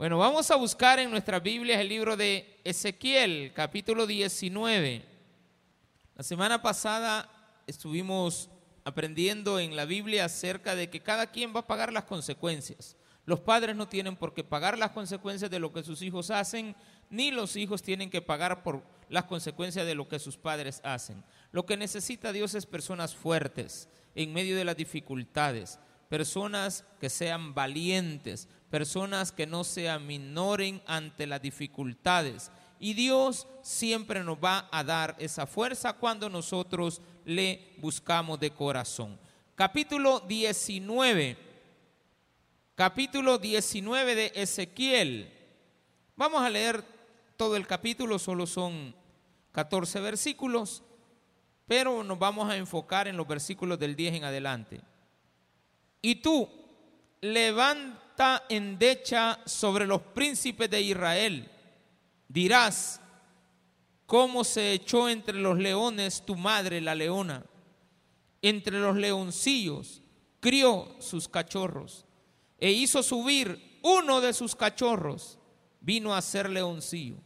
Bueno, vamos a buscar en nuestras Biblias el libro de Ezequiel, capítulo 19. La semana pasada estuvimos aprendiendo en la Biblia acerca de que cada quien va a pagar las consecuencias. Los padres no tienen por qué pagar las consecuencias de lo que sus hijos hacen, ni los hijos tienen que pagar por las consecuencias de lo que sus padres hacen. Lo que necesita Dios es personas fuertes en medio de las dificultades, personas que sean valientes, personas que no se aminoren ante las dificultades. Y Dios siempre nos va a dar esa fuerza cuando nosotros le buscamos de corazón. Capítulo 19, capítulo 19 de Ezequiel. Vamos a leer todo el capítulo, solo son 14 versículos, pero nos vamos a enfocar en los versículos del 10 en adelante. Y tú, levanta endecha sobre los príncipes de Israel. Dirás, cómo se echó entre los leones tu madre la leona, entre los leoncillos crió sus cachorros e hizo subir uno de sus cachorros, vino a ser leoncillo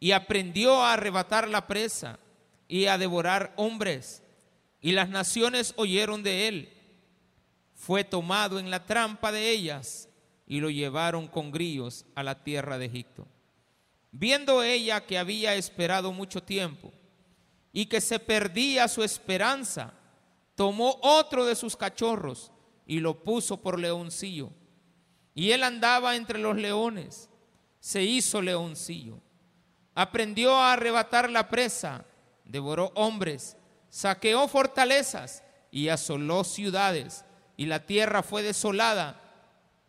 y aprendió a arrebatar la presa y a devorar hombres. Y las naciones oyeron de él. Fue tomado en la trampa de ellas y lo llevaron con grillos a la tierra de Egipto. Viendo ella que había esperado mucho tiempo y que se perdía su esperanza, tomó otro de sus cachorros y lo puso por leoncillo. Y él andaba entre los leones, se hizo leoncillo. Aprendió a arrebatar la presa, devoró hombres, saqueó fortalezas y asoló ciudades, y la tierra fue desolada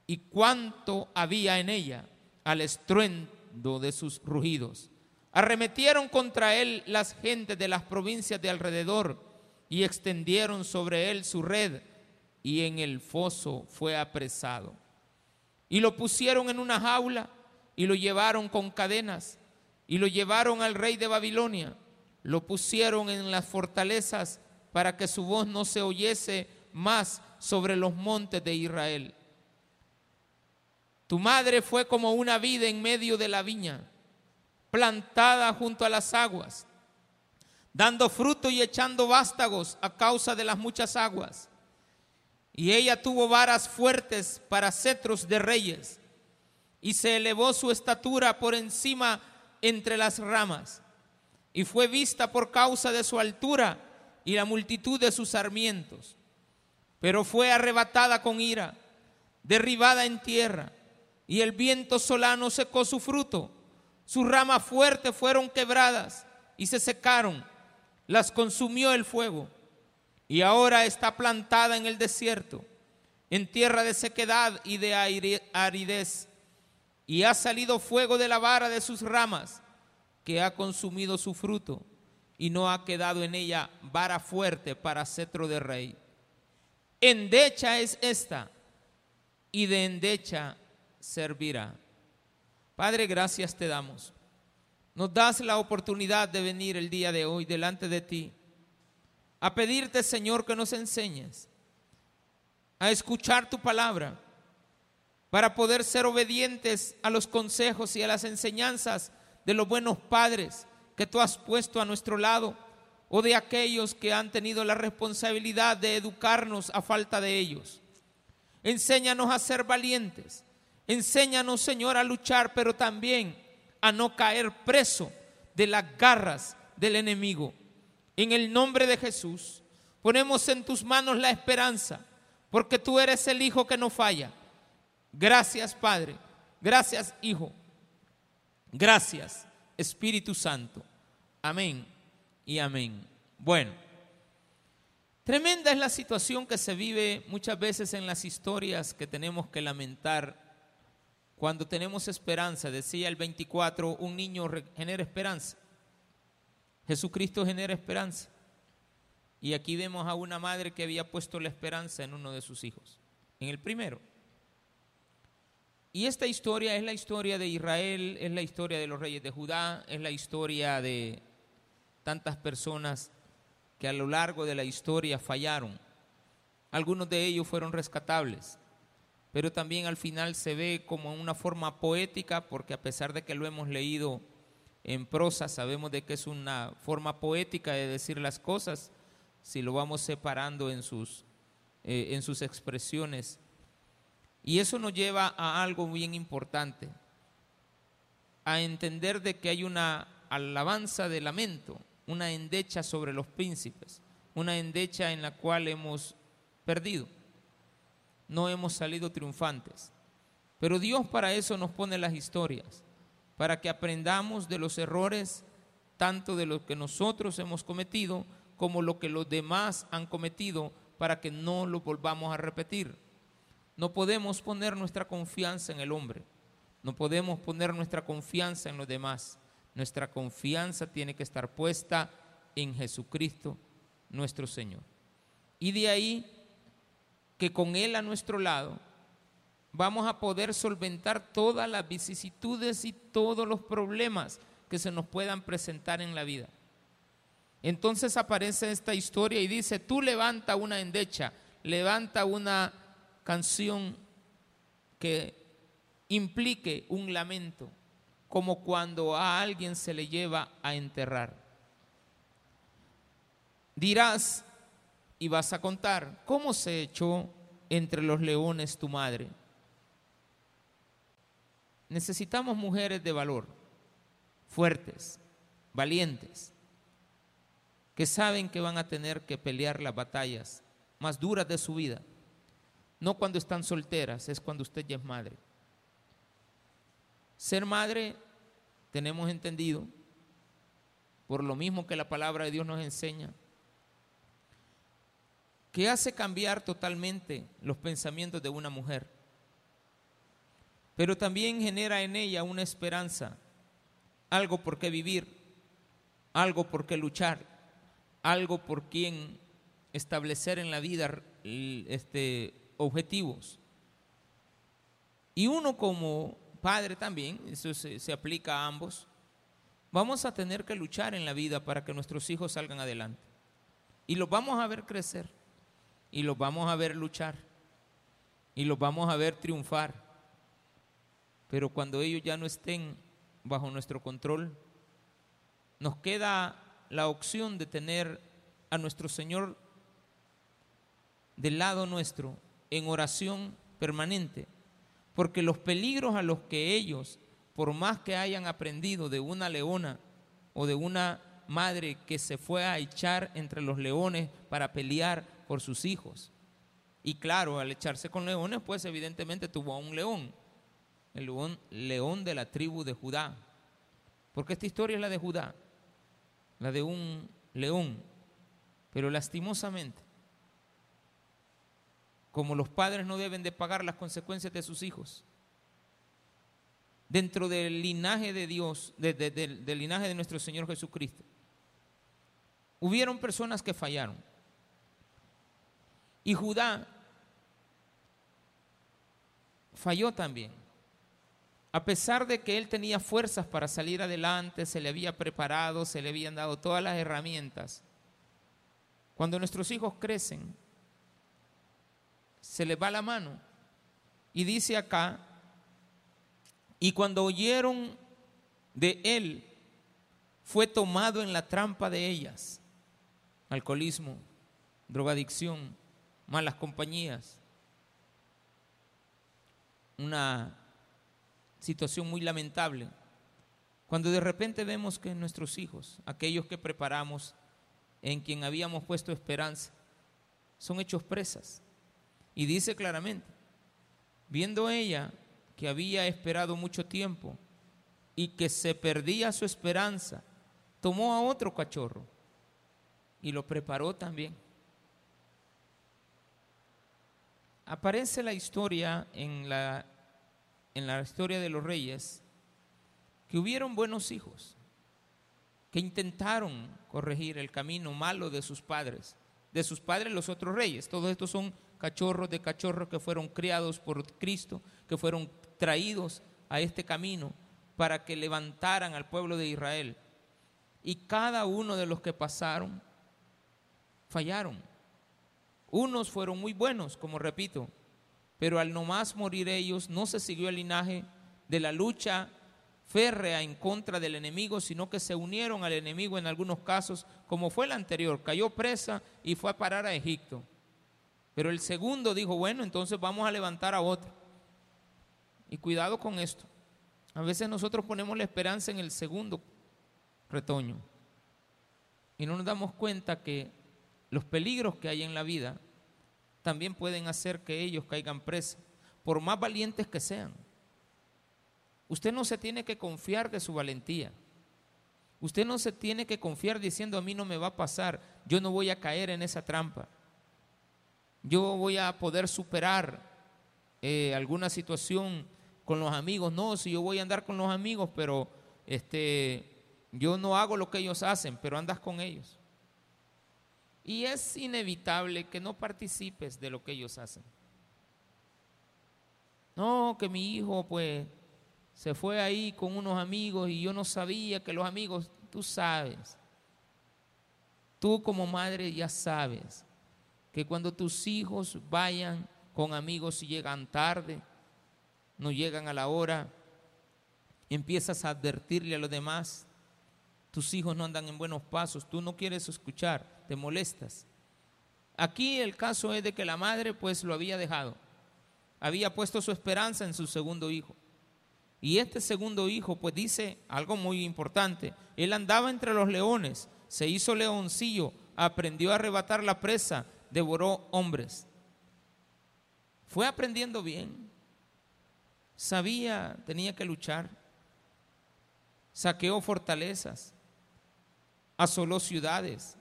y cuánto había en ella al estruendo de sus rugidos. Arremetieron contra él las gentes de las provincias de alrededor y extendieron sobre él su red y en el foso fue apresado. Y lo pusieron en una jaula y lo llevaron con cadenas y lo llevaron al rey de Babilonia. Lo pusieron en las fortalezas para que su voz no se oyese más sobre los montes de Israel. Tu madre fue como una vida en medio de la viña, plantada junto a las aguas, dando fruto y echando vástagos a causa de las muchas aguas. Y ella tuvo varas fuertes para cetros de reyes, y se elevó su estatura por encima entre las ramas, y fue vista por causa de su altura y la multitud de sus sarmientos. Pero fue arrebatada con ira, derribada en tierra y el viento solano secó su fruto. Sus ramas fuertes fueron quebradas y se secaron. Las consumió el fuego. Y ahora está plantada en el desierto, en tierra de sequedad y de aridez. Y ha salido fuego de la vara de sus ramas, que ha consumido su fruto. Y no ha quedado en ella vara fuerte para cetro de rey. Endecha es esta, y de endecha servirá. Padre, gracias te damos. Nos das la oportunidad de venir el día de hoy delante de ti a pedirte, Señor, que nos enseñes a escuchar tu palabra para poder ser obedientes a los consejos y a las enseñanzas de los buenos padres que tú has puesto a nuestro lado o de aquellos que han tenido la responsabilidad de educarnos a falta de ellos. Enséñanos a ser valientes, Enséñanos, Señor, a luchar, pero también a no caer preso de las garras del enemigo. En el nombre de Jesús, ponemos en tus manos la esperanza, porque tú eres el Hijo que no falla. Gracias, Padre. Gracias, Hijo. Gracias, Espíritu Santo. Amén y amén. Bueno, tremenda es la situación que se vive muchas veces en las historias que tenemos que lamentar cuando tenemos esperanza, decía el 24, un niño genera esperanza. Jesucristo genera esperanza. Y aquí vemos a una madre que había puesto la esperanza en uno de sus hijos, en el primero. Y esta historia es la historia de Israel, es la historia de los reyes de Judá, es la historia de tantas personas que a lo largo de la historia fallaron. Algunos de ellos fueron rescatables, pero también al final se ve como una forma poética, porque a pesar de que lo hemos leído en prosa, sabemos de que es una forma poética de decir las cosas, si lo vamos separando en sus, eh, en sus expresiones. Y eso nos lleva a algo bien importante, a entender de que hay una alabanza de lamento, una endecha sobre los príncipes, una endecha en la cual hemos perdido no hemos salido triunfantes. Pero Dios para eso nos pone las historias, para que aprendamos de los errores, tanto de lo que nosotros hemos cometido como lo que los demás han cometido, para que no lo volvamos a repetir. No podemos poner nuestra confianza en el hombre, no podemos poner nuestra confianza en los demás. Nuestra confianza tiene que estar puesta en Jesucristo, nuestro Señor. Y de ahí que con Él a nuestro lado vamos a poder solventar todas las vicisitudes y todos los problemas que se nos puedan presentar en la vida. Entonces aparece esta historia y dice, tú levanta una endecha, levanta una canción que implique un lamento, como cuando a alguien se le lleva a enterrar. Dirás, y vas a contar cómo se echó entre los leones tu madre. Necesitamos mujeres de valor, fuertes, valientes, que saben que van a tener que pelear las batallas más duras de su vida. No cuando están solteras, es cuando usted ya es madre. Ser madre, tenemos entendido, por lo mismo que la palabra de Dios nos enseña, que hace cambiar totalmente los pensamientos de una mujer, pero también genera en ella una esperanza, algo por qué vivir, algo por qué luchar, algo por quien establecer en la vida este, objetivos. Y uno como padre también, eso se, se aplica a ambos, vamos a tener que luchar en la vida para que nuestros hijos salgan adelante. Y los vamos a ver crecer y los vamos a ver luchar y los vamos a ver triunfar. Pero cuando ellos ya no estén bajo nuestro control, nos queda la opción de tener a nuestro Señor del lado nuestro en oración permanente, porque los peligros a los que ellos, por más que hayan aprendido de una leona o de una madre que se fue a echar entre los leones para pelear por sus hijos. Y claro, al echarse con leones, pues evidentemente tuvo a un león, el león, de la tribu de Judá. Porque esta historia es la de Judá, la de un león. Pero lastimosamente, como los padres no deben de pagar las consecuencias de sus hijos, dentro del linaje de Dios, del linaje de nuestro Señor Jesucristo, hubieron personas que fallaron y Judá falló también. A pesar de que él tenía fuerzas para salir adelante, se le había preparado, se le habían dado todas las herramientas. Cuando nuestros hijos crecen, se les va la mano. Y dice acá, y cuando oyeron de él, fue tomado en la trampa de ellas. Alcoholismo, drogadicción, malas compañías, una situación muy lamentable, cuando de repente vemos que nuestros hijos, aquellos que preparamos, en quien habíamos puesto esperanza, son hechos presas. Y dice claramente, viendo ella que había esperado mucho tiempo y que se perdía su esperanza, tomó a otro cachorro y lo preparó también. Aparece la historia en la, en la historia de los reyes que hubieron buenos hijos que intentaron corregir el camino malo de sus padres, de sus padres los otros reyes. Todos estos son cachorros de cachorros que fueron criados por Cristo, que fueron traídos a este camino para que levantaran al pueblo de Israel. Y cada uno de los que pasaron fallaron unos fueron muy buenos, como repito, pero al no más morir ellos, no se siguió el linaje de la lucha férrea en contra del enemigo, sino que se unieron al enemigo en algunos casos, como fue el anterior, cayó presa y fue a parar a Egipto. Pero el segundo dijo, bueno, entonces vamos a levantar a otro. Y cuidado con esto. A veces nosotros ponemos la esperanza en el segundo retoño y no nos damos cuenta que los peligros que hay en la vida también pueden hacer que ellos caigan presos, por más valientes que sean. Usted no se tiene que confiar de su valentía. Usted no se tiene que confiar diciendo a mí no me va a pasar, yo no voy a caer en esa trampa. Yo voy a poder superar eh, alguna situación con los amigos. No, si yo voy a andar con los amigos, pero este, yo no hago lo que ellos hacen, pero andas con ellos. Y es inevitable que no participes de lo que ellos hacen. No, que mi hijo pues se fue ahí con unos amigos y yo no sabía que los amigos, tú sabes, tú como madre ya sabes que cuando tus hijos vayan con amigos y llegan tarde, no llegan a la hora, empiezas a advertirle a los demás, tus hijos no andan en buenos pasos, tú no quieres escuchar, te molestas. Aquí el caso es de que la madre pues lo había dejado, había puesto su esperanza en su segundo hijo. Y este segundo hijo, pues dice algo muy importante, él andaba entre los leones, se hizo leoncillo, aprendió a arrebatar la presa, devoró hombres. Fue aprendiendo bien, sabía, tenía que luchar, saqueó fortalezas, asoló ciudades,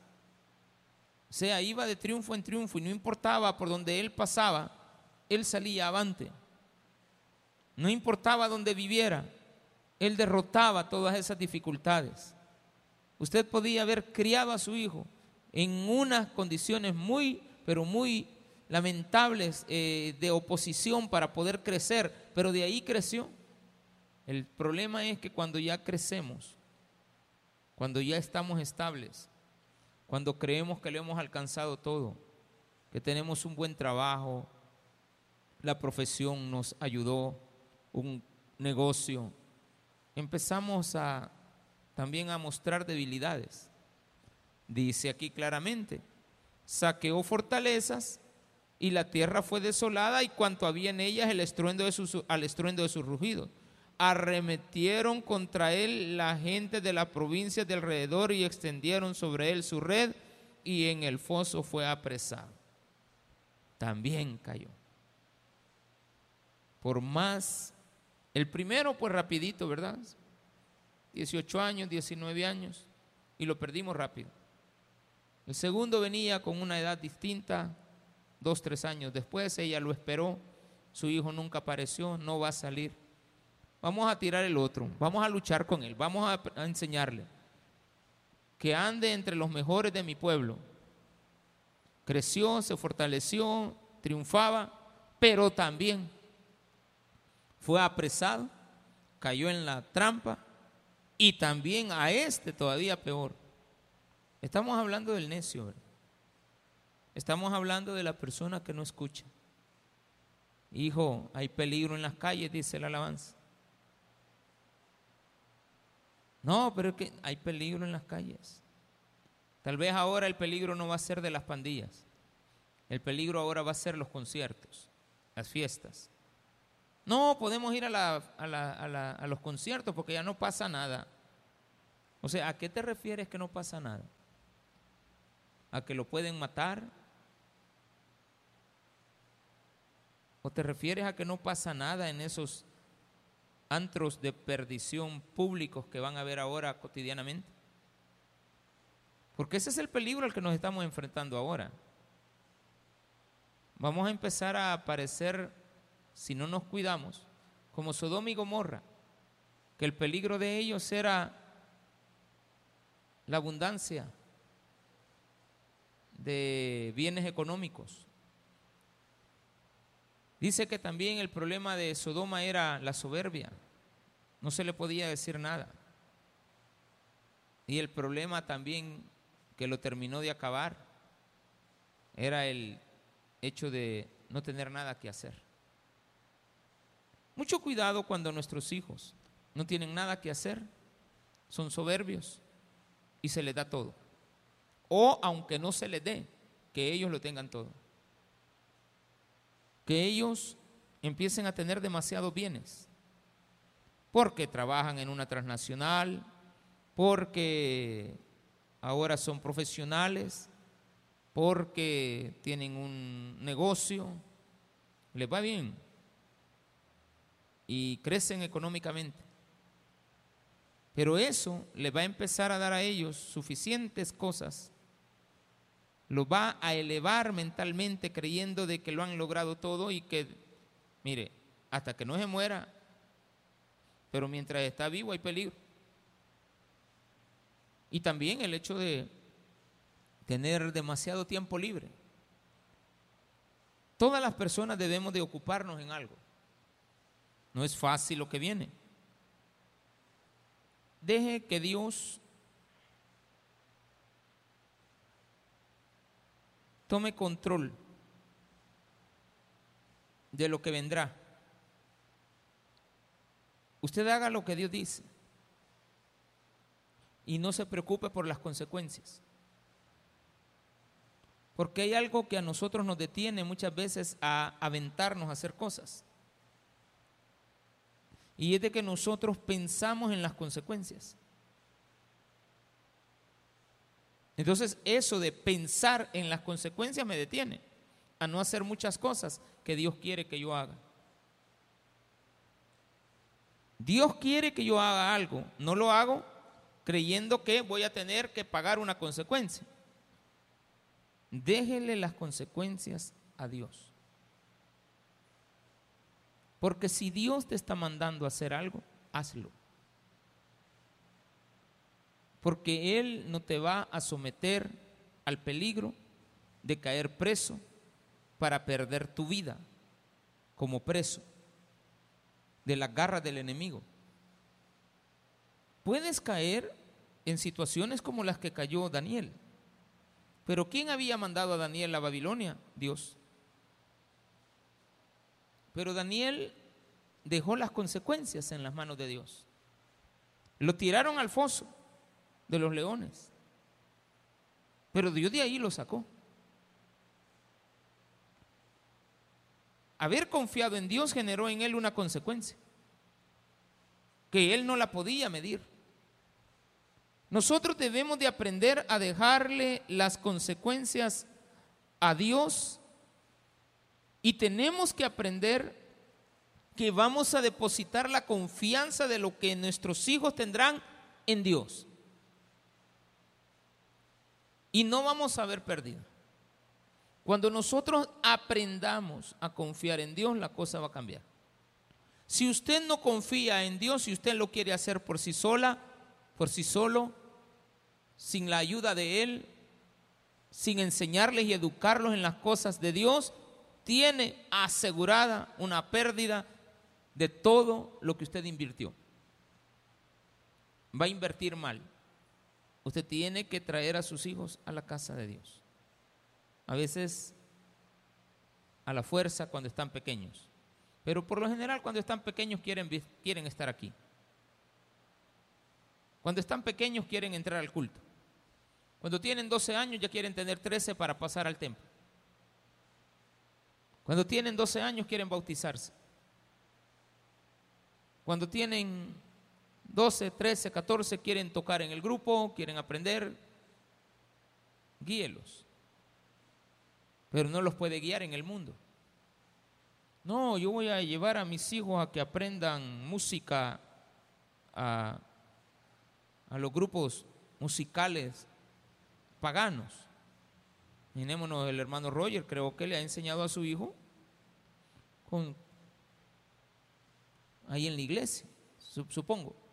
sea, iba de triunfo en triunfo y no importaba por donde él pasaba, él salía avante. No importaba dónde viviera, él derrotaba todas esas dificultades. Usted podía haber criado a su hijo en unas condiciones muy, pero muy lamentables eh, de oposición para poder crecer, pero de ahí creció. El problema es que cuando ya crecemos, cuando ya estamos estables, cuando creemos que lo hemos alcanzado todo, que tenemos un buen trabajo, la profesión nos ayudó, un negocio, empezamos a también a mostrar debilidades. Dice aquí claramente, saqueó fortalezas y la tierra fue desolada y cuanto había en ellas el estruendo de al estruendo de sus rugidos. Arremetieron contra él la gente de las provincias de alrededor y extendieron sobre él su red y en el foso fue apresado. También cayó. Por más el primero, pues rapidito, ¿verdad? 18 años, 19 años, y lo perdimos rápido. El segundo venía con una edad distinta, dos, tres años después, ella lo esperó, su hijo nunca apareció, no va a salir. Vamos a tirar el otro, vamos a luchar con él, vamos a, enseñarle que ande entre los mejores de mi pueblo. Creció, se fortaleció, triunfaba, pero también fue apresado, cayó en la trampa y también a este todavía peor. Estamos hablando del necio, estamos hablando de la persona que no escucha. Hijo, hay peligro en las calles, dice la alabanza. No, pero es que hay peligro en las calles. Tal vez ahora el peligro no va a ser de las pandillas. El peligro ahora va a ser los conciertos, las fiestas. No, podemos ir a, los conciertos porque ya no pasa nada. O sea, ¿a qué te refieres que no pasa nada? ¿A que lo pueden matar? ¿O te refieres a que no pasa nada en esos antros de perdición públicos que van a ver ahora cotidianamente? Porque ese es el peligro al que nos estamos enfrentando ahora. Vamos a empezar a aparecer si no nos cuidamos, como Sodoma y Gomorra, que el peligro de ellos era la abundancia de bienes económicos. Dice que también el problema de Sodoma era la soberbia, no se le podía decir nada. Y el problema también que lo terminó de acabar era el hecho de no tener nada que hacer. Mucho cuidado cuando nuestros hijos no tienen nada que hacer, son soberbios y se les da todo. O aunque no se les dé, que ellos lo tengan todo. Que ellos empiecen a tener demasiados bienes. Porque trabajan en una transnacional, porque ahora son profesionales, porque tienen un negocio, les va bien y crecen económicamente. Pero eso les va a empezar a dar a ellos suficientes cosas, los va a elevar mentalmente creyendo de que lo han logrado todo y que, mire, hasta que no se muera, pero mientras está vivo hay peligro. Y también el hecho de tener demasiado tiempo libre. Todas las personas debemos de ocuparnos en algo. No es fácil lo que viene. Deje que Dios tome control de lo que vendrá. Usted haga lo que Dios dice y no se preocupe por las consecuencias. Porque hay algo que a nosotros nos detiene muchas veces a aventarnos a hacer cosas. Y es de que nosotros pensamos en las consecuencias. Entonces eso de pensar en las consecuencias me detiene a no hacer muchas cosas que Dios quiere que yo haga. Dios quiere que yo haga algo, no lo hago creyendo que voy a tener que pagar una consecuencia. Déjele las consecuencias a Dios. Porque si Dios te está mandando a hacer algo, hazlo. Porque Él no te va a someter al peligro de caer preso para perder tu vida como preso de la garra del enemigo. Puedes caer en situaciones como las que cayó Daniel. Pero ¿quién había mandado a Daniel a Babilonia? Dios. Pero Daniel dejó las consecuencias en las manos de Dios. Lo tiraron al foso de los leones. Pero Dios de ahí lo sacó. Haber confiado en Dios generó en él una consecuencia que él no la podía medir. Nosotros debemos de aprender a dejarle las consecuencias a Dios y tenemos que aprender que vamos a depositar la confianza de lo que nuestros hijos tendrán en Dios. Y no vamos a ver perdido. Cuando nosotros aprendamos a confiar en Dios, la cosa va a cambiar. Si usted no confía en Dios, si usted lo quiere hacer por sí sola, por sí solo, sin la ayuda de Él, sin enseñarles y educarlos en las cosas de Dios, tiene asegurada una pérdida de todo lo que usted invirtió. Va a invertir mal. Usted tiene que traer a sus hijos a la casa de Dios. A veces a la fuerza cuando están pequeños. Pero por lo general cuando están pequeños quieren, quieren estar aquí. Cuando están pequeños quieren entrar al culto. Cuando tienen 12 años ya quieren tener 13 para pasar al templo. Cuando tienen 12 años quieren bautizarse. Cuando tienen 12, 13, 14 quieren tocar en el grupo, quieren aprender, guíelos. Pero no los puede guiar en el mundo. No, yo voy a llevar a mis hijos a que aprendan música a, a los grupos musicales paganos. Mirémonos el hermano Roger, creo que le ha enseñado a su hijo con, ahí en la iglesia, supongo.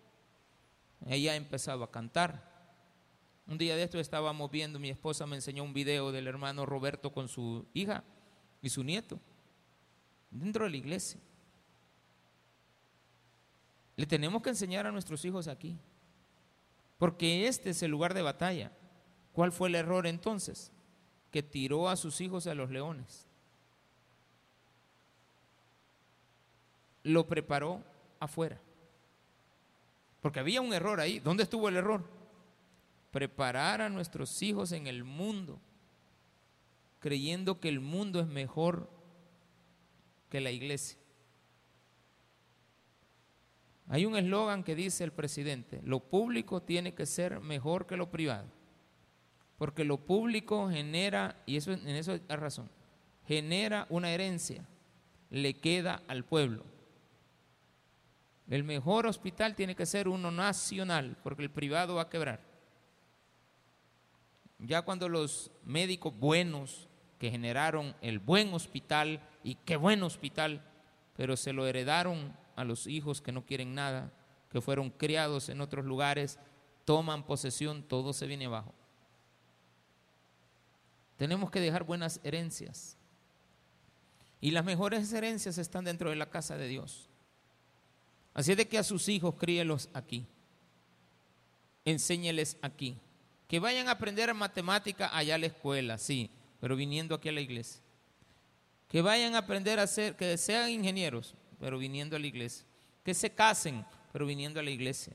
Ella ha empezado a cantar. Un día de esto estábamos viendo, mi esposa me enseñó un video del hermano Roberto con su hija y su nieto, dentro de la iglesia. Le tenemos que enseñar a nuestros hijos aquí, porque este es el lugar de batalla. ¿Cuál fue el error entonces? Que tiró a sus hijos a los leones. lo preparó afuera. Porque había un error ahí. ¿Dónde estuvo el error? Preparar a nuestros hijos en el mundo, creyendo que el mundo es mejor que la iglesia. Hay un eslogan que dice el presidente, lo público tiene que ser mejor que lo privado, porque lo público genera, y eso, en eso hay razón, genera una herencia, le queda al pueblo. El mejor hospital tiene que ser uno nacional, porque el privado va a quebrar. Ya cuando los médicos buenos que generaron el buen hospital, y qué buen hospital, pero se lo heredaron a los hijos que no quieren nada, que fueron criados en otros lugares, toman posesión, todo se viene abajo. Tenemos que dejar buenas herencias. Y las mejores herencias están dentro de la casa de Dios. Así es de que a sus hijos críelos aquí. Enséñeles aquí. Que vayan a aprender matemática allá a la escuela, sí, pero viniendo aquí a la iglesia. Que vayan a aprender a ser, que sean ingenieros, pero viniendo a la iglesia. Que se casen, pero viniendo a la iglesia.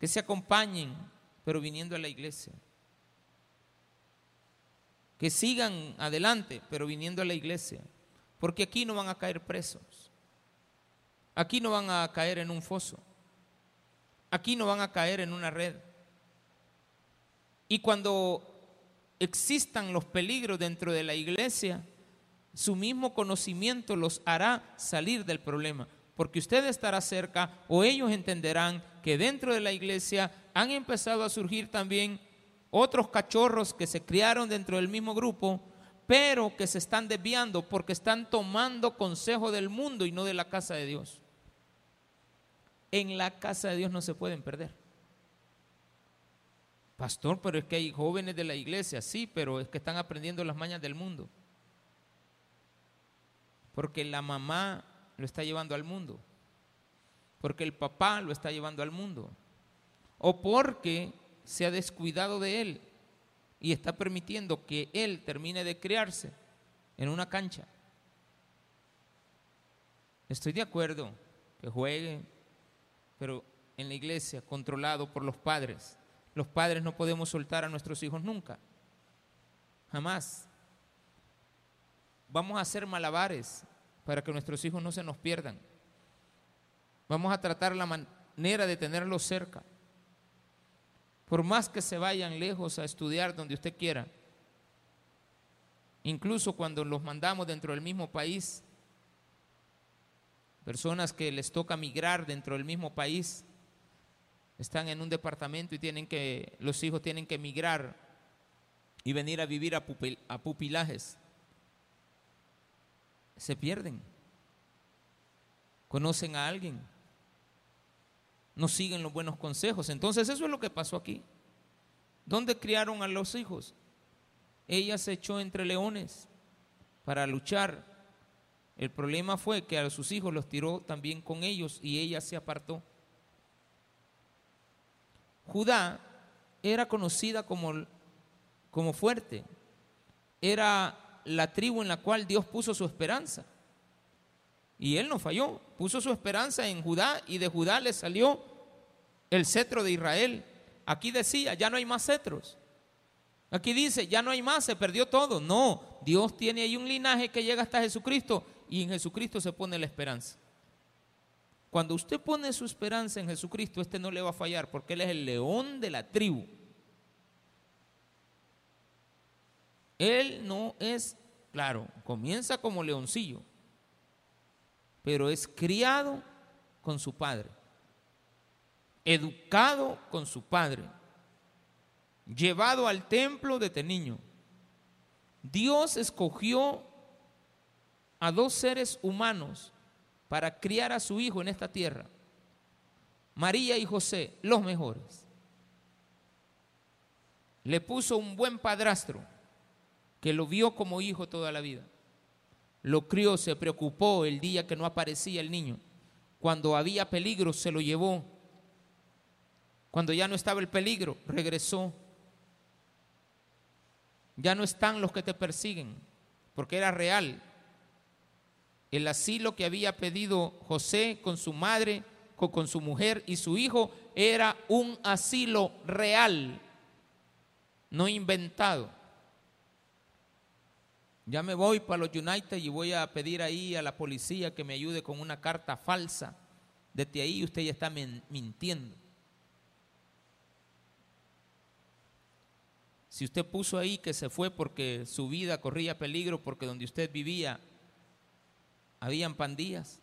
Que se acompañen, pero viniendo a la iglesia. Que sigan adelante, pero viniendo a la iglesia. Porque aquí no van a caer presos. Aquí no van a caer en un foso. Aquí no van a caer en una red. Y cuando existan los peligros dentro de la iglesia, su mismo conocimiento los hará salir del problema, porque usted estará cerca o ellos entenderán que dentro de la iglesia han empezado a surgir también otros cachorros que se criaron dentro del mismo grupo, pero que se están desviando porque están tomando consejo del mundo y no de la casa de Dios. En la casa de Dios no se pueden perder. Pastor, pero es que hay jóvenes de la iglesia, sí, pero es que están aprendiendo las mañas del mundo porque la mamá lo está llevando al mundo, porque el papá lo está llevando al mundo, o porque se ha descuidado de él y está permitiendo que él termine de criarse en una cancha. Estoy de acuerdo que juegue, pero en la iglesia, controlado por los padres. Los padres no podemos soltar a nuestros hijos nunca, jamás vamos a hacer malabares para que nuestros hijos no se nos pierdan. Vamos a tratar la manera de tenerlos cerca. Por más que se vayan lejos a estudiar donde usted quiera, incluso cuando los mandamos dentro del mismo país, personas que les toca migrar dentro del mismo país, están en un departamento y tienen que, los hijos tienen que migrar y venir a vivir a, a pupilajes se pierden. Conocen a alguien. No siguen los buenos consejos. Entonces eso es lo que pasó aquí. ¿Dónde criaron a los hijos? Ella se echó entre leones para luchar. El problema fue que a sus hijos los tiró también con ellos y ella se apartó. Judá era conocida como, como fuerte, era la tribu en la cual Dios puso su esperanza. Y él no falló, puso su esperanza en Judá y de Judá le salió el cetro de Israel. Aquí decía, ya no hay más cetros. Aquí dice, ya no hay más, se perdió todo. No, Dios tiene ahí un linaje que llega hasta Jesucristo y en Jesucristo se pone la esperanza. Cuando usted pone su esperanza en Jesucristo, este no le va a fallar porque Él es el león de la tribu. Él no es, claro, comienza como leoncillo, pero es criado con su padre, educado con su padre, llevado al templo desde niño. Dios escogió a dos seres humanos para criar a su hijo en esta tierra. María y José, los mejores. Le puso un buen padrastro que lo vio como hijo toda la vida. Lo crió, se preocupó el día que no aparecía el niño. Cuando había peligro, se lo llevó. Cuando ya no estaba el peligro, regresó. Ya no están los que te persiguen, porque era real. El asilo que había pedido José con su madre, con, su mujer y su hijo era un asilo real, no inventado. Ya me voy para los United y voy a pedir ahí a la policía que me ayude con una carta falsa. Desde ahí usted ya está mintiendo. Si usted puso ahí que se fue porque su vida corría peligro, porque donde usted vivía habían pandillas,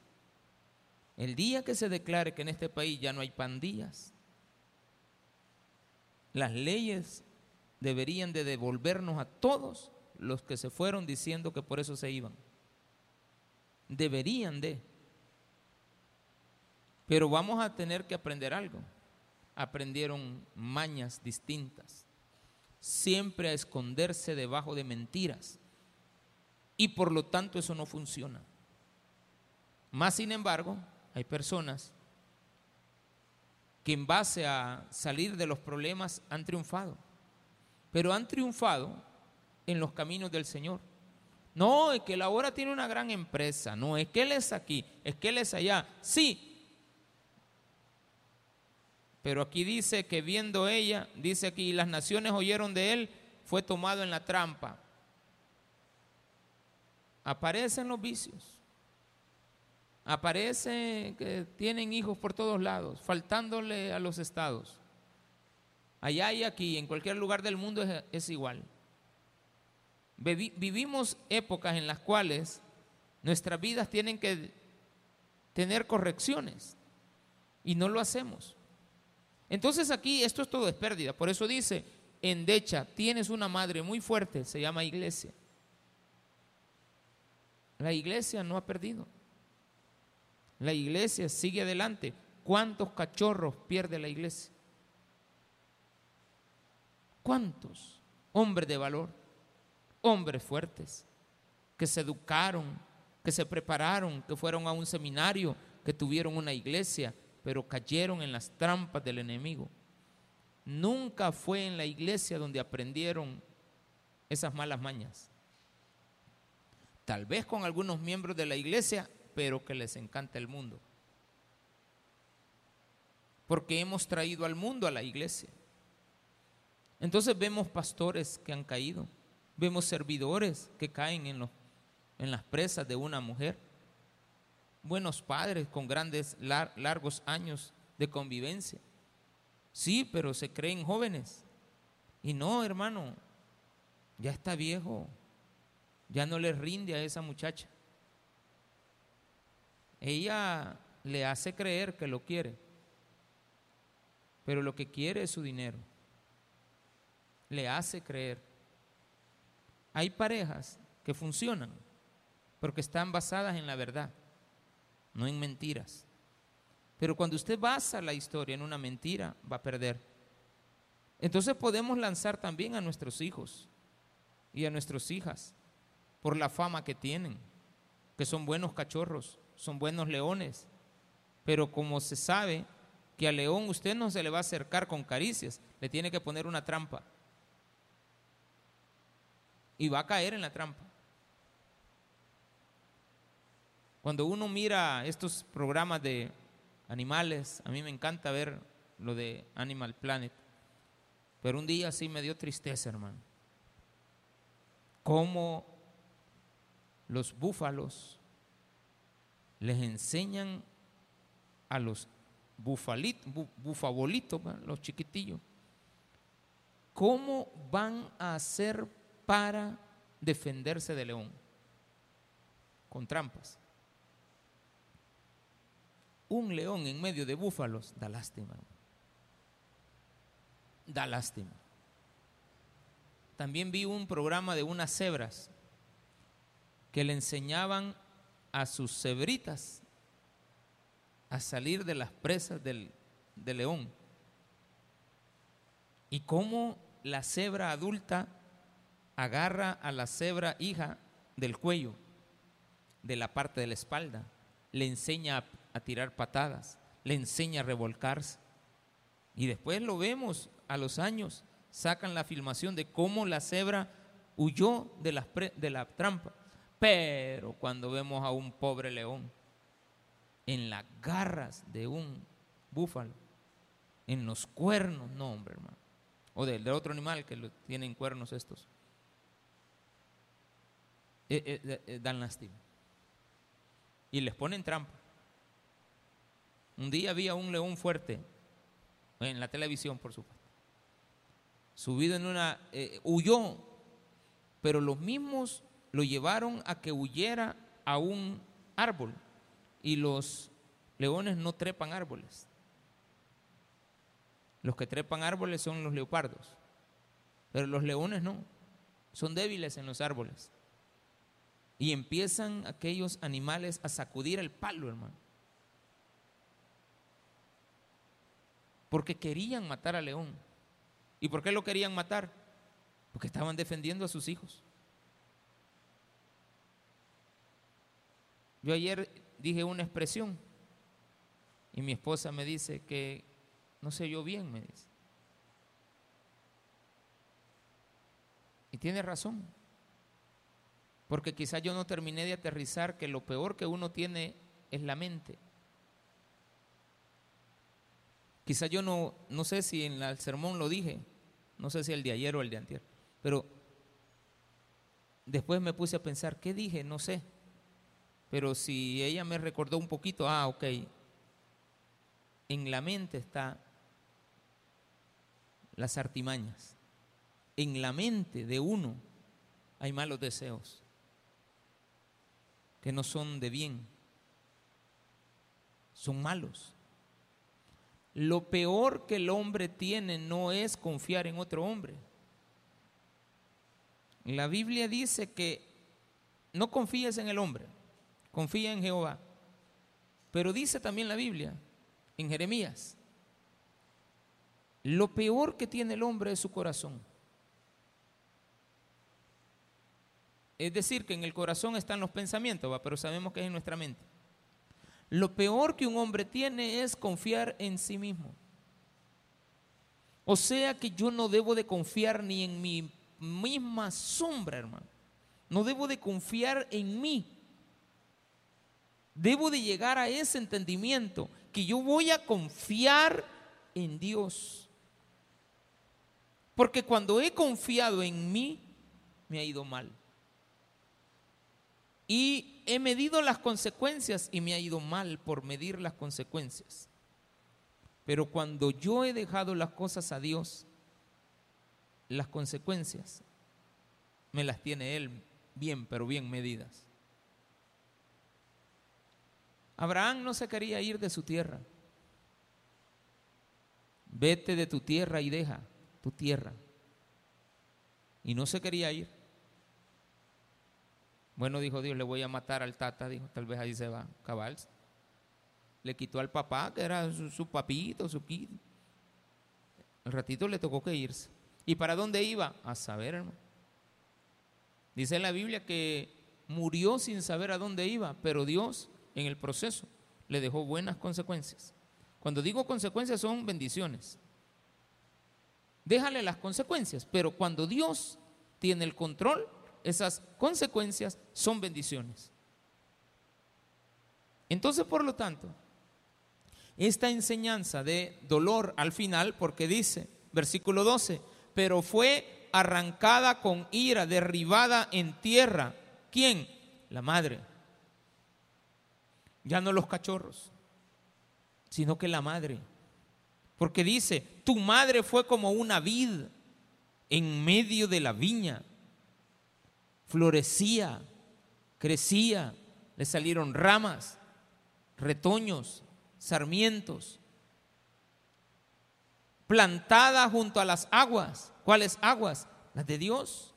el día que se declare que en este país ya no hay pandillas, las leyes deberían de devolvernos a todos los que se fueron diciendo que por eso se iban. Deberían de. Pero vamos a tener que aprender algo. Aprendieron mañas distintas. Siempre a esconderse debajo de mentiras. Y por lo tanto eso no funciona. Más sin embargo, hay personas que en base a salir de los problemas han triunfado. Pero han triunfado en los caminos del Señor. No, es que la hora tiene una gran empresa. No, es que Él es aquí, es que Él es allá. Sí. Pero aquí dice que viendo ella, dice aquí, las naciones oyeron de Él, fue tomado en la trampa. Aparecen los vicios. Aparece que tienen hijos por todos lados, faltándole a los estados. Allá y aquí, en cualquier lugar del mundo es, es igual. Vivimos épocas en las cuales nuestras vidas tienen que tener correcciones y no lo hacemos. Entonces aquí esto es todo es pérdida. Por eso dice, en Decha tienes una madre muy fuerte, se llama iglesia. La iglesia no ha perdido. La iglesia sigue adelante. ¿Cuántos cachorros pierde la iglesia? ¿Cuántos hombres de valor? hombres fuertes, que se educaron, que se prepararon, que fueron a un seminario, que tuvieron una iglesia, pero cayeron en las trampas del enemigo. Nunca fue en la iglesia donde aprendieron esas malas mañas. Tal vez con algunos miembros de la iglesia, pero que les encanta el mundo. Porque hemos traído al mundo a la iglesia. Entonces vemos pastores que han caído Vemos servidores que caen en, en las presas de una mujer. Buenos padres con grandes, largos años de convivencia. Sí, pero se creen jóvenes. Y no, hermano, ya está viejo. Ya no le rinde a esa muchacha. Ella le hace creer que lo quiere. Pero lo que quiere es su dinero. Le hace creer. Hay parejas que funcionan porque están basadas en la verdad, no en mentiras. Pero cuando usted basa la historia en una mentira, va a perder. Entonces podemos lanzar también a nuestros hijos y a nuestras hijas por la fama que tienen, que son buenos cachorros, son buenos leones. Pero como se sabe que al león usted no se le va a acercar con caricias, le tiene que poner una trampa y va a caer en la trampa. Cuando uno mira estos programas de animales, a mí me encanta ver lo de Animal Planet, pero un día sí me dio tristeza, hermano. Cómo los búfalos les enseñan a los bufalitos, bufabolitos, los chiquitillos, cómo van a ser para defenderse de león, con trampas. Un león en medio de búfalos da lástima. Da lástima. También vi un programa de unas cebras que le enseñaban a sus cebritas a salir de las presas del, león. Y cómo la cebra adulta agarra a la cebra hija del cuello, de la parte de la espalda, le enseña a, tirar patadas, le enseña a revolcarse. Y después lo vemos a los años, sacan la filmación de cómo la cebra huyó de la, trampa. Pero cuando vemos a un pobre león en las garras de un búfalo, en los cuernos, no, hombre, hermano. O del de otro animal que lo, tienen cuernos estos. Eh, eh, eh, dan lástima. Y les ponen trampa. Un día había un león fuerte, en la televisión, por supuesto. Subido en una. huyó, pero los mismos lo llevaron a que huyera a un árbol. Y los leones no trepan árboles. Los que trepan árboles son los leopardos, pero los leones no, son débiles en los árboles. Y empiezan aquellos animales a sacudir el palo, hermano. Porque querían matar al león. ¿Y por qué lo querían matar? Porque estaban defendiendo a sus hijos. Yo ayer dije una expresión y mi esposa me dice que no sé yo bien, me dice. Y tiene razón. Porque quizás yo no terminé de aterrizar que lo peor que uno tiene es la mente. Quizás yo no, no sé si en el sermón lo dije, no sé si el de ayer o el de antier, pero después me puse a pensar, ¿qué dije? No sé. Pero si ella me recordó un poquito, ah, ok, en la mente está las artimañas. En la mente de uno hay malos deseos que no son de bien, son malos. Lo peor que el hombre tiene no es confiar en otro hombre. La Biblia dice que no confíes en el hombre, confía en Jehová. Pero dice también la Biblia, en Jeremías, lo peor que tiene el hombre es su corazón. Es decir, que en el corazón están los pensamientos, pero sabemos que es en nuestra mente. Lo peor que un hombre tiene es confiar en sí mismo. O sea que yo no debo de confiar ni en mi misma sombra, hermano. No debo de confiar en mí. Debo de llegar a ese entendimiento que yo voy a confiar en Dios. Porque cuando he confiado en mí, me ha ido mal. Y he medido las consecuencias y me ha ido mal por medir las consecuencias. Pero cuando yo he dejado las cosas a Dios, las consecuencias me las tiene Él bien, pero bien medidas. Abraham no se quería ir de su tierra. Vete de tu tierra y deja tu tierra. Y no se quería ir. Bueno, dijo Dios, le voy a matar al tata, dijo, tal vez ahí se va, cabal. Le quitó al papá, que era su, papito, su kid. Al ratito le tocó que irse. ¿Y para dónde iba? A saber, hermano. Dice la Biblia que murió sin saber a dónde iba, pero Dios en el proceso le dejó buenas consecuencias. Cuando digo consecuencias son bendiciones déjale las consecuencias, pero cuando Dios tiene el control, esas consecuencias son bendiciones. Entonces, por lo tanto, esta enseñanza de dolor al final, porque dice, versículo 12, pero fue arrancada con ira, derribada en tierra. ¿Quién? La madre. Ya no los cachorros, sino que la madre. Porque dice, tu madre fue como una vid en medio de la viña. Florecía, crecía, le salieron ramas, retoños, sarmientos. Plantada junto a las aguas. ¿Cuáles aguas? Las de Dios.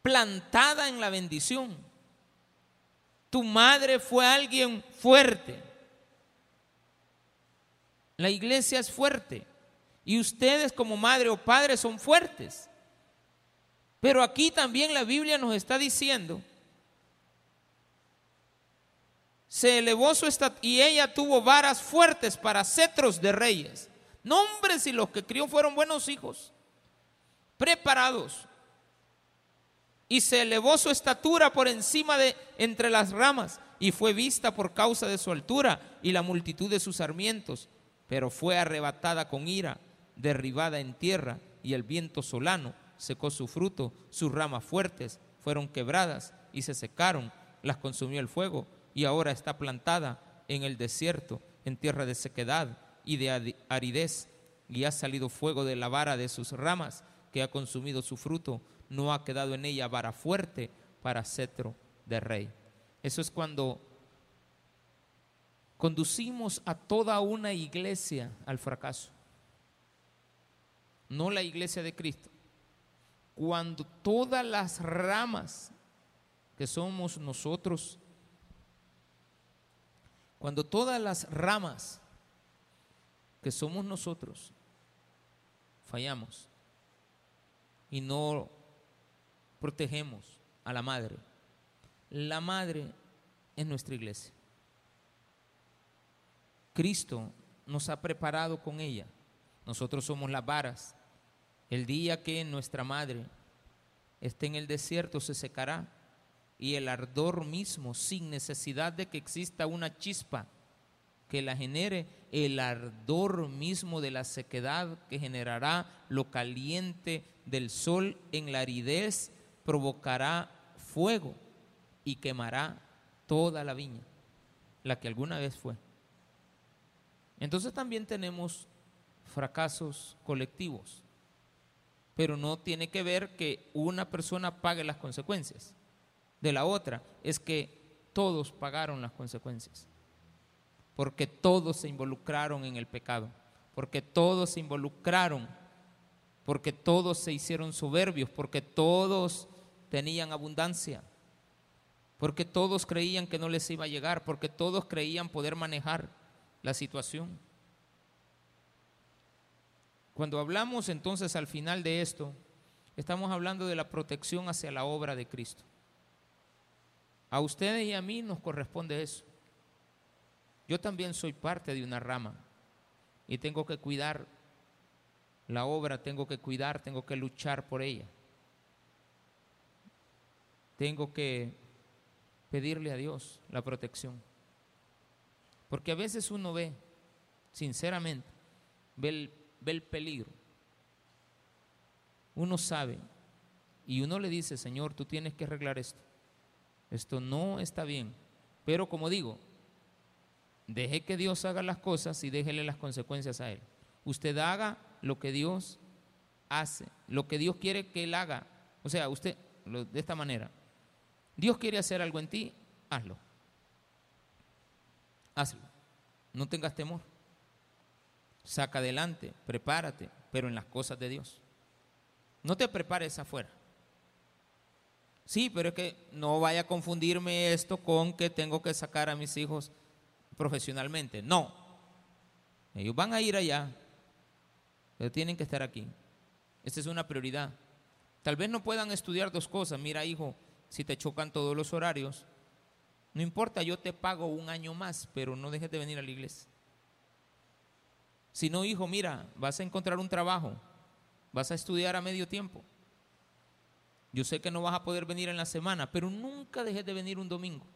Plantada en la bendición. Tu madre fue alguien fuerte la iglesia es fuerte y ustedes como madre o padre son fuertes. Pero aquí también la Biblia nos está diciendo, se elevó su estatura y ella tuvo varas fuertes para cetros de reyes. Nombres y los que crió fueron buenos hijos, preparados. y se elevó su estatura por encima de entre las ramas y fue vista por causa de su altura y la multitud de sus sarmientos, pero fue arrebatada con ira, derribada en tierra y el viento solano secó su fruto, sus ramas fuertes fueron quebradas y se secaron, las consumió el fuego y ahora está plantada en el desierto, en tierra de sequedad y de aridez, y ha salido fuego de la vara de sus ramas, que ha consumido su fruto, no ha quedado en ella vara fuerte para cetro de rey. Eso es cuando conducimos a toda una iglesia al fracaso, no la iglesia de Cristo. Cuando todas las ramas que somos nosotros, cuando todas las ramas que somos nosotros fallamos y no protegemos a la madre, la madre es nuestra iglesia. Cristo nos ha preparado con ella. Nosotros somos las varas. El día que nuestra madre esté en el desierto se secará y el ardor mismo, sin necesidad de que exista una chispa que la genere, el ardor mismo de la sequedad que generará lo caliente del sol en la aridez, provocará fuego y quemará toda la viña, la que alguna vez fue. Entonces también tenemos fracasos colectivos, pero no tiene que ver que una persona pague las consecuencias. De la otra es que todos pagaron las consecuencias, porque todos se involucraron en el pecado, porque todos se involucraron, porque todos se hicieron soberbios, porque todos tenían abundancia, porque todos creían que no les iba a llegar, porque todos creían poder manejar la situación. Cuando hablamos entonces al final de esto, estamos hablando de la protección hacia la obra de Cristo. A ustedes y a mí nos corresponde eso. Yo también soy parte de una rama y tengo que cuidar la obra, tengo que cuidar, tengo que luchar por ella. Tengo que pedirle a Dios la protección. Porque a veces uno ve, sinceramente, ve el, ve el peligro. Uno sabe y uno le dice, Señor, tú tienes que arreglar esto. Esto no está bien. Pero como digo, deje que Dios haga las cosas y déjele las consecuencias a Él. Usted haga lo que Dios hace, lo que Dios quiere que Él haga. O sea, usted, de esta manera, Dios quiere hacer algo en ti, hazlo. Hazlo. No tengas temor. Saca adelante, prepárate, pero en las cosas de Dios. No te prepares afuera. Sí, pero es que no vaya a confundirme esto con que tengo que sacar a mis hijos profesionalmente. No. Ellos van a ir allá, pero tienen que estar aquí. Esta es una prioridad. Tal vez no puedan estudiar dos cosas. Mira, hijo, si te chocan todos los horarios, no importa, yo te pago un año más, pero no dejes de venir a la iglesia. Si no, hijo, mira, vas a encontrar un trabajo, vas a estudiar a medio tiempo. Yo sé que no vas a poder venir en la semana, pero nunca dejes de venir un domingo.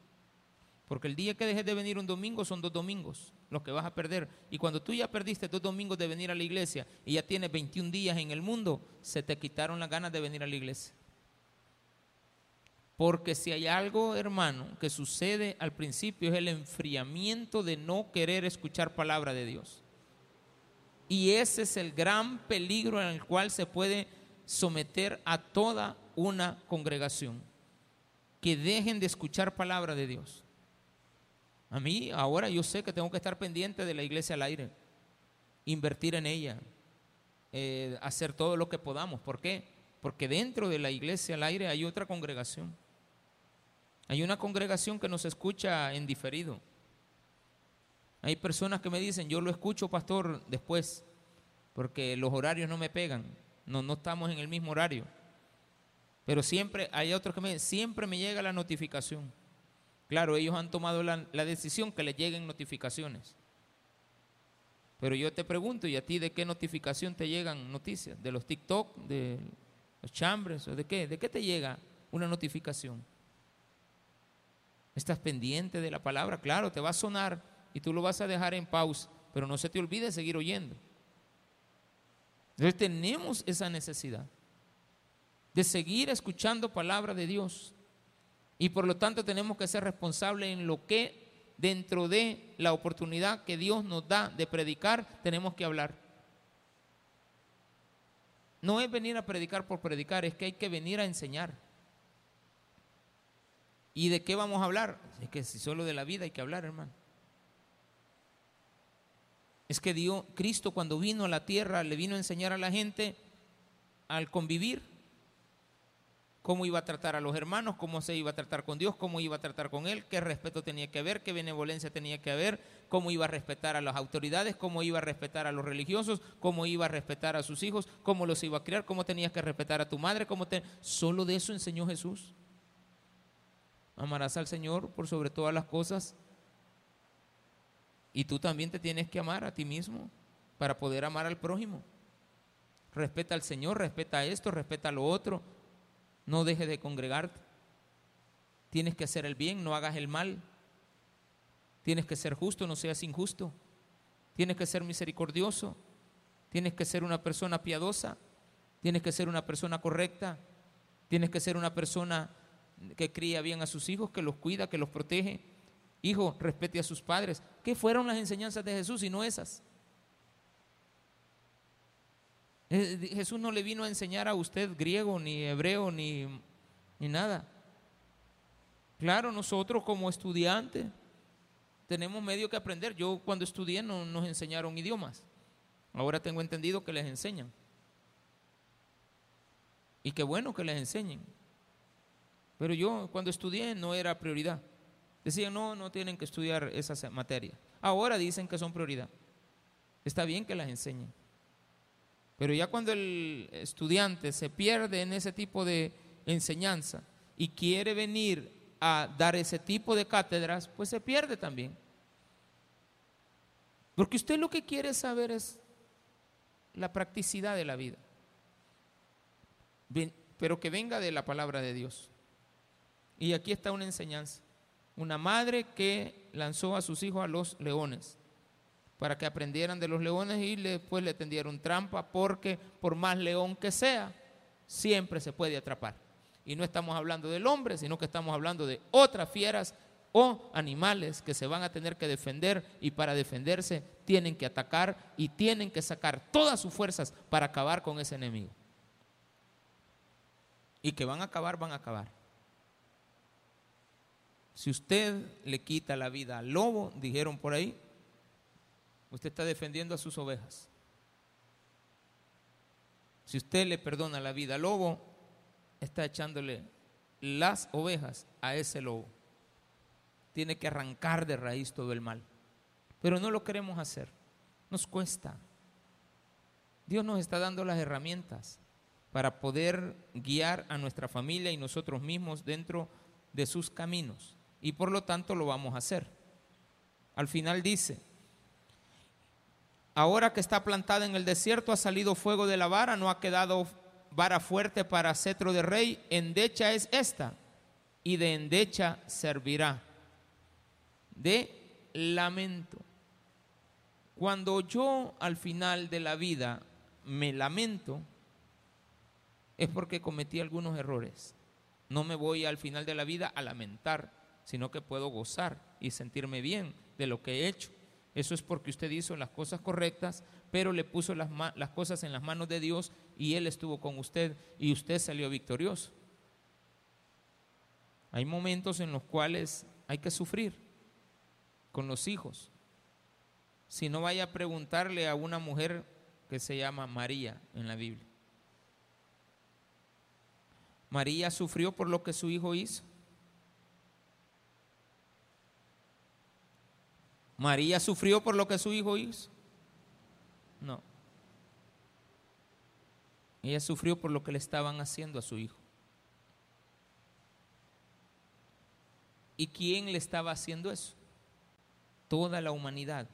Porque el día que dejes de venir un domingo son dos domingos los que vas a perder. Y cuando tú ya perdiste dos domingos de venir a la iglesia y ya tienes 21 días en el mundo, se te quitaron las ganas de venir a la iglesia. Porque si hay algo, hermano, que sucede al principio es el enfriamiento de no querer escuchar palabra de Dios. Y ese es el gran peligro en el cual se puede someter a toda una congregación. Que dejen de escuchar palabra de Dios. A mí ahora yo sé que tengo que estar pendiente de la iglesia al aire, invertir en ella, eh, hacer todo lo que podamos. ¿Por qué? Porque dentro de la iglesia al aire hay otra congregación. Hay una congregación que nos escucha en diferido. Hay personas que me dicen, yo lo escucho, pastor, después, porque los horarios no me pegan. No, no estamos en el mismo horario. Pero siempre, hay otros que me siempre me llega la notificación. Claro, ellos han tomado la, decisión que les lleguen notificaciones. Pero yo te pregunto, ¿y a ti de qué notificación te llegan noticias? ¿De los TikTok? ¿De los chambres? ¿O de qué? ¿De qué te llega una notificación. ¿Estás pendiente de la palabra? Claro, te va a sonar y tú lo vas a dejar en pausa, pero no se te olvide seguir oyendo. Entonces tenemos esa necesidad de seguir escuchando palabra de Dios. Y por lo tanto tenemos que ser responsables en lo que dentro de la oportunidad que Dios nos da de predicar, tenemos que hablar. No es venir a predicar por predicar, es que hay que venir a enseñar. ¿Y de qué vamos a hablar? Es que si solo de la vida hay que hablar, hermano. Es que Dios, Cristo cuando vino a la tierra le vino a enseñar a la gente al convivir, cómo iba a tratar a los hermanos, cómo se iba a tratar con Dios, cómo iba a tratar con Él, qué respeto tenía que haber, qué benevolencia tenía que haber, cómo iba a respetar a las autoridades, cómo iba a respetar a los religiosos, cómo iba a respetar a sus hijos, cómo los iba a criar, cómo tenías que respetar a tu madre, cómo te... Solo de eso enseñó Jesús. Amarás al Señor por sobre todas las cosas. Y tú también te tienes que amar a ti mismo para poder amar al prójimo. Respeta al Señor, respeta esto, respeta lo otro. No dejes de congregarte. Tienes que hacer el bien, no hagas el mal. Tienes que ser justo, no seas injusto. Tienes que ser misericordioso. Tienes que ser una persona piadosa. Tienes que ser una persona correcta. Tienes que ser una persona que cría bien a sus hijos, que los cuida, que los protege. Hijo, respete a sus padres. ¿Qué fueron las enseñanzas de Jesús y no esas? Eh, Jesús no le vino a enseñar a usted griego, ni hebreo, ni, ni nada. Claro, nosotros como estudiantes tenemos medio que aprender. Yo cuando estudié no nos enseñaron idiomas. Ahora tengo entendido que les enseñan. Y qué bueno que les enseñen. Pero yo cuando estudié no era prioridad. Decían, no, no tienen que estudiar esas materias. Ahora dicen que son prioridad. Está bien que las enseñen. Pero ya cuando el estudiante se pierde en ese tipo de enseñanza y quiere venir a dar ese tipo de cátedras, pues se pierde también. Porque usted lo que quiere saber es la practicidad de la vida. Pero que venga de la palabra de Dios. Y aquí está una enseñanza. Una madre que lanzó a sus hijos a los leones para que aprendieran de los leones y después le tendieron trampa porque por más león que sea, siempre se puede atrapar. Y no estamos hablando del hombre, sino que estamos hablando de otras fieras o animales que se van a tener que defender y para defenderse tienen que atacar y tienen que sacar todas sus fuerzas para acabar con ese enemigo. Y que van a acabar, van a acabar. Si usted le quita la vida al lobo, dijeron por ahí, usted está defendiendo a sus ovejas. Si usted le perdona la vida al lobo, está echándole las ovejas a ese lobo. Tiene que arrancar de raíz todo el mal. Pero no lo queremos hacer. Nos cuesta. Dios nos está dando las herramientas para poder guiar a nuestra familia y nosotros mismos dentro de sus caminos y por lo tanto lo vamos a hacer. Al final dice, ahora que está plantada en el desierto ha salido fuego de la vara, no ha quedado vara fuerte para cetro de rey, endecha es esta y de endecha servirá. De lamento. Cuando yo al final de la vida me lamento, es porque cometí algunos errores. No me voy al final de la vida a lamentar sino que puedo gozar y sentirme bien de lo que he hecho. Eso es porque usted hizo las cosas correctas, pero le puso las, las cosas en las manos de Dios y Él estuvo con usted y usted salió victorioso. Hay momentos en los cuales hay que sufrir con los hijos. Si no vaya a preguntarle a una mujer que se llama María en la Biblia. María sufrió por lo que su hijo hizo. ¿María sufrió por lo que su hijo hizo? No. Ella sufrió por lo que le estaban haciendo a su hijo. ¿Y quién le estaba haciendo eso? Toda la humanidad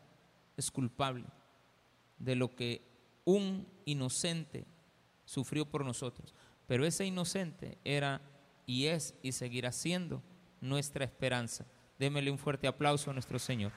es culpable de lo que un inocente sufrió por nosotros. Pero ese inocente era y es y seguirá siendo nuestra esperanza. Démele un fuerte aplauso a nuestro Señor.